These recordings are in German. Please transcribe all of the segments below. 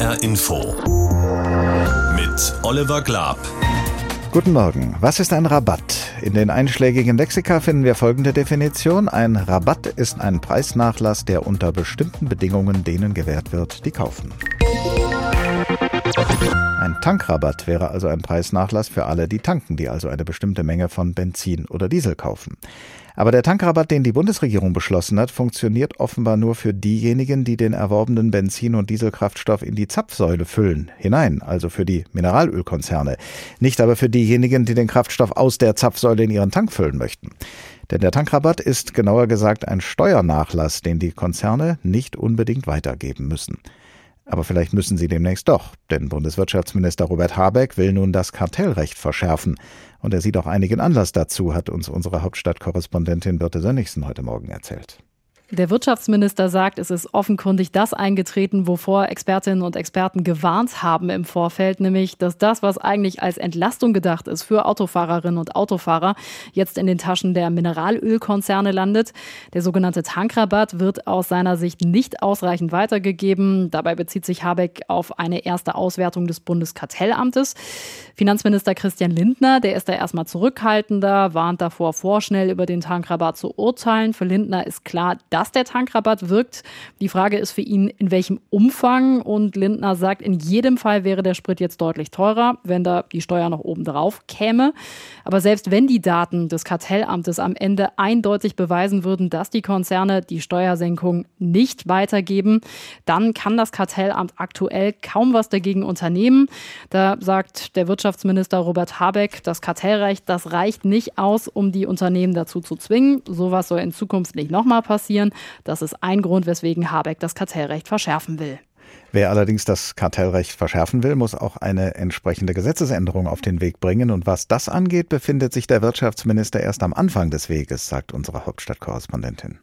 HR Info mit Oliver Glab. Guten Morgen. Was ist ein Rabatt? In den einschlägigen Lexika finden wir folgende Definition. Ein Rabatt ist ein Preisnachlass, der unter bestimmten Bedingungen denen gewährt wird, die kaufen. Ein Tankrabatt wäre also ein Preisnachlass für alle, die tanken, die also eine bestimmte Menge von Benzin oder Diesel kaufen. Aber der Tankrabatt, den die Bundesregierung beschlossen hat, funktioniert offenbar nur für diejenigen, die den erworbenen Benzin- und Dieselkraftstoff in die Zapfsäule füllen, hinein, also für die Mineralölkonzerne. Nicht aber für diejenigen, die den Kraftstoff aus der Zapfsäule in ihren Tank füllen möchten. Denn der Tankrabatt ist genauer gesagt ein Steuernachlass, den die Konzerne nicht unbedingt weitergeben müssen. Aber vielleicht müssen sie demnächst doch, denn Bundeswirtschaftsminister Robert Habeck will nun das Kartellrecht verschärfen. Und er sieht auch einigen Anlass dazu, hat uns unsere Hauptstadtkorrespondentin Birte Sönnigsen heute Morgen erzählt. Der Wirtschaftsminister sagt, es ist offenkundig das eingetreten, wovor Expertinnen und Experten gewarnt haben im Vorfeld, nämlich, dass das, was eigentlich als Entlastung gedacht ist für Autofahrerinnen und Autofahrer, jetzt in den Taschen der Mineralölkonzerne landet. Der sogenannte Tankrabatt wird aus seiner Sicht nicht ausreichend weitergegeben. Dabei bezieht sich Habeck auf eine erste Auswertung des Bundeskartellamtes. Finanzminister Christian Lindner, der ist da erstmal zurückhaltender, warnt davor, vorschnell über den Tankrabatt zu urteilen. Für Lindner ist klar, dass dass der Tankrabatt wirkt. Die Frage ist für ihn, in welchem Umfang. Und Lindner sagt, in jedem Fall wäre der Sprit jetzt deutlich teurer, wenn da die Steuer noch oben drauf käme. Aber selbst wenn die Daten des Kartellamtes am Ende eindeutig beweisen würden, dass die Konzerne die Steuersenkung nicht weitergeben, dann kann das Kartellamt aktuell kaum was dagegen unternehmen. Da sagt der Wirtschaftsminister Robert Habeck, das Kartellrecht, das reicht nicht aus, um die Unternehmen dazu zu zwingen. Sowas soll in Zukunft nicht nochmal passieren. Das ist ein Grund, weswegen Habeck das Kartellrecht verschärfen will. Wer allerdings das Kartellrecht verschärfen will, muss auch eine entsprechende Gesetzesänderung auf den Weg bringen. Und was das angeht, befindet sich der Wirtschaftsminister erst am Anfang des Weges, sagt unsere Hauptstadtkorrespondentin.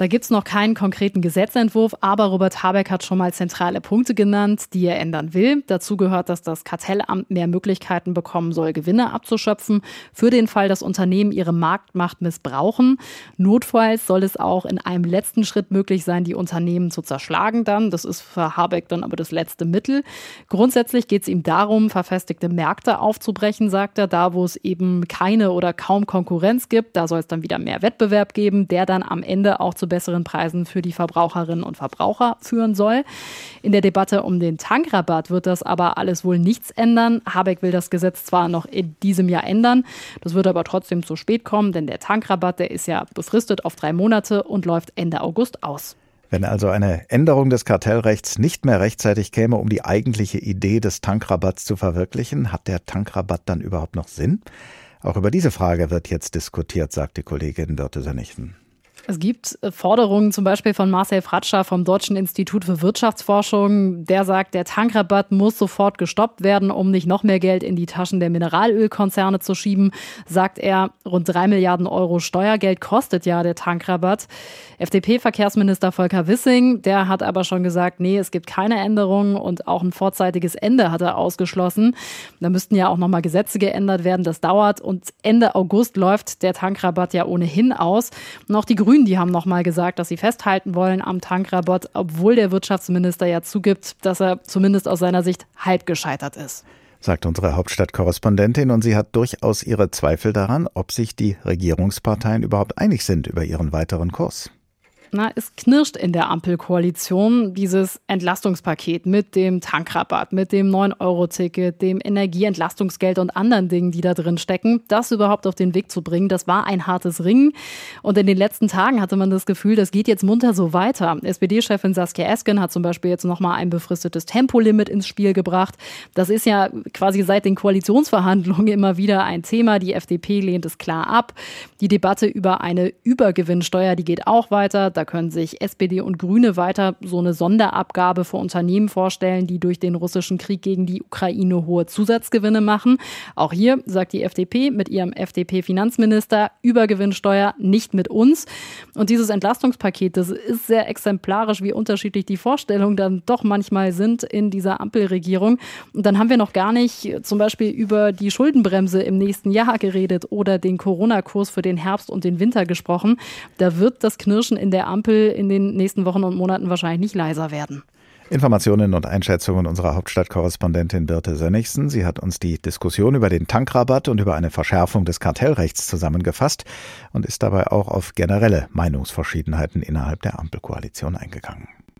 Da gibt es noch keinen konkreten Gesetzentwurf, aber Robert Habeck hat schon mal zentrale Punkte genannt, die er ändern will. Dazu gehört, dass das Kartellamt mehr Möglichkeiten bekommen soll, Gewinne abzuschöpfen, für den Fall, dass Unternehmen ihre Marktmacht missbrauchen. Notfalls soll es auch in einem letzten Schritt möglich sein, die Unternehmen zu zerschlagen dann. Das ist für Habeck dann aber das letzte Mittel. Grundsätzlich geht es ihm darum, verfestigte Märkte aufzubrechen, sagt er, da wo es eben keine oder kaum Konkurrenz gibt. Da soll es dann wieder mehr Wettbewerb geben, der dann am Ende auch zu besseren Preisen für die Verbraucherinnen und Verbraucher führen soll. In der Debatte um den Tankrabatt wird das aber alles wohl nichts ändern. Habeck will das Gesetz zwar noch in diesem Jahr ändern, das wird aber trotzdem zu spät kommen, denn der Tankrabatt, der ist ja befristet auf drei Monate und läuft Ende August aus. Wenn also eine Änderung des Kartellrechts nicht mehr rechtzeitig käme, um die eigentliche Idee des Tankrabatts zu verwirklichen, hat der Tankrabatt dann überhaupt noch Sinn? Auch über diese Frage wird jetzt diskutiert, sagt die Kollegin Dörte Sönnigsen. Es gibt äh, Forderungen zum Beispiel von Marcel Fratscher vom Deutschen Institut für Wirtschaftsforschung. Der sagt, der Tankrabatt muss sofort gestoppt werden, um nicht noch mehr Geld in die Taschen der Mineralölkonzerne zu schieben. Sagt er, rund drei Milliarden Euro Steuergeld kostet ja der Tankrabatt. FDP-Verkehrsminister Volker Wissing, der hat aber schon gesagt, nee, es gibt keine Änderungen und auch ein vorzeitiges Ende hat er ausgeschlossen. Da müssten ja auch nochmal Gesetze geändert werden. Das dauert und Ende August läuft der Tankrabatt ja ohnehin aus. Und die Grünen, die haben nochmal gesagt, dass sie festhalten wollen am Tankrabatt, obwohl der Wirtschaftsminister ja zugibt, dass er zumindest aus seiner Sicht halb gescheitert ist sagt unsere Hauptstadtkorrespondentin, und sie hat durchaus ihre Zweifel daran, ob sich die Regierungsparteien überhaupt einig sind über ihren weiteren Kurs. Na, es knirscht in der Ampelkoalition dieses Entlastungspaket mit dem Tankrabatt, mit dem 9-Euro-Ticket, dem Energieentlastungsgeld und anderen Dingen, die da drin stecken. Das überhaupt auf den Weg zu bringen, das war ein hartes Ringen. Und in den letzten Tagen hatte man das Gefühl, das geht jetzt munter so weiter. SPD-Chefin Saskia Esken hat zum Beispiel jetzt nochmal ein befristetes Tempolimit ins Spiel gebracht. Das ist ja quasi seit den Koalitionsverhandlungen immer wieder ein Thema. Die FDP lehnt es klar ab. Die Debatte über eine Übergewinnsteuer, die geht auch weiter. Da können sich SPD und Grüne weiter so eine Sonderabgabe für Unternehmen vorstellen, die durch den russischen Krieg gegen die Ukraine hohe Zusatzgewinne machen. Auch hier sagt die FDP mit ihrem FDP-Finanzminister Übergewinnsteuer nicht mit uns. Und dieses Entlastungspaket, das ist sehr exemplarisch, wie unterschiedlich die Vorstellungen dann doch manchmal sind in dieser Ampelregierung. Und dann haben wir noch gar nicht zum Beispiel über die Schuldenbremse im nächsten Jahr geredet oder den Corona-Kurs für den Herbst und den Winter gesprochen. Da wird das Knirschen in der Ampel in den nächsten Wochen und Monaten wahrscheinlich nicht leiser werden. Informationen und Einschätzungen unserer Hauptstadtkorrespondentin Birte Sönnigsen. Sie hat uns die Diskussion über den Tankrabatt und über eine Verschärfung des Kartellrechts zusammengefasst und ist dabei auch auf generelle Meinungsverschiedenheiten innerhalb der Ampelkoalition eingegangen.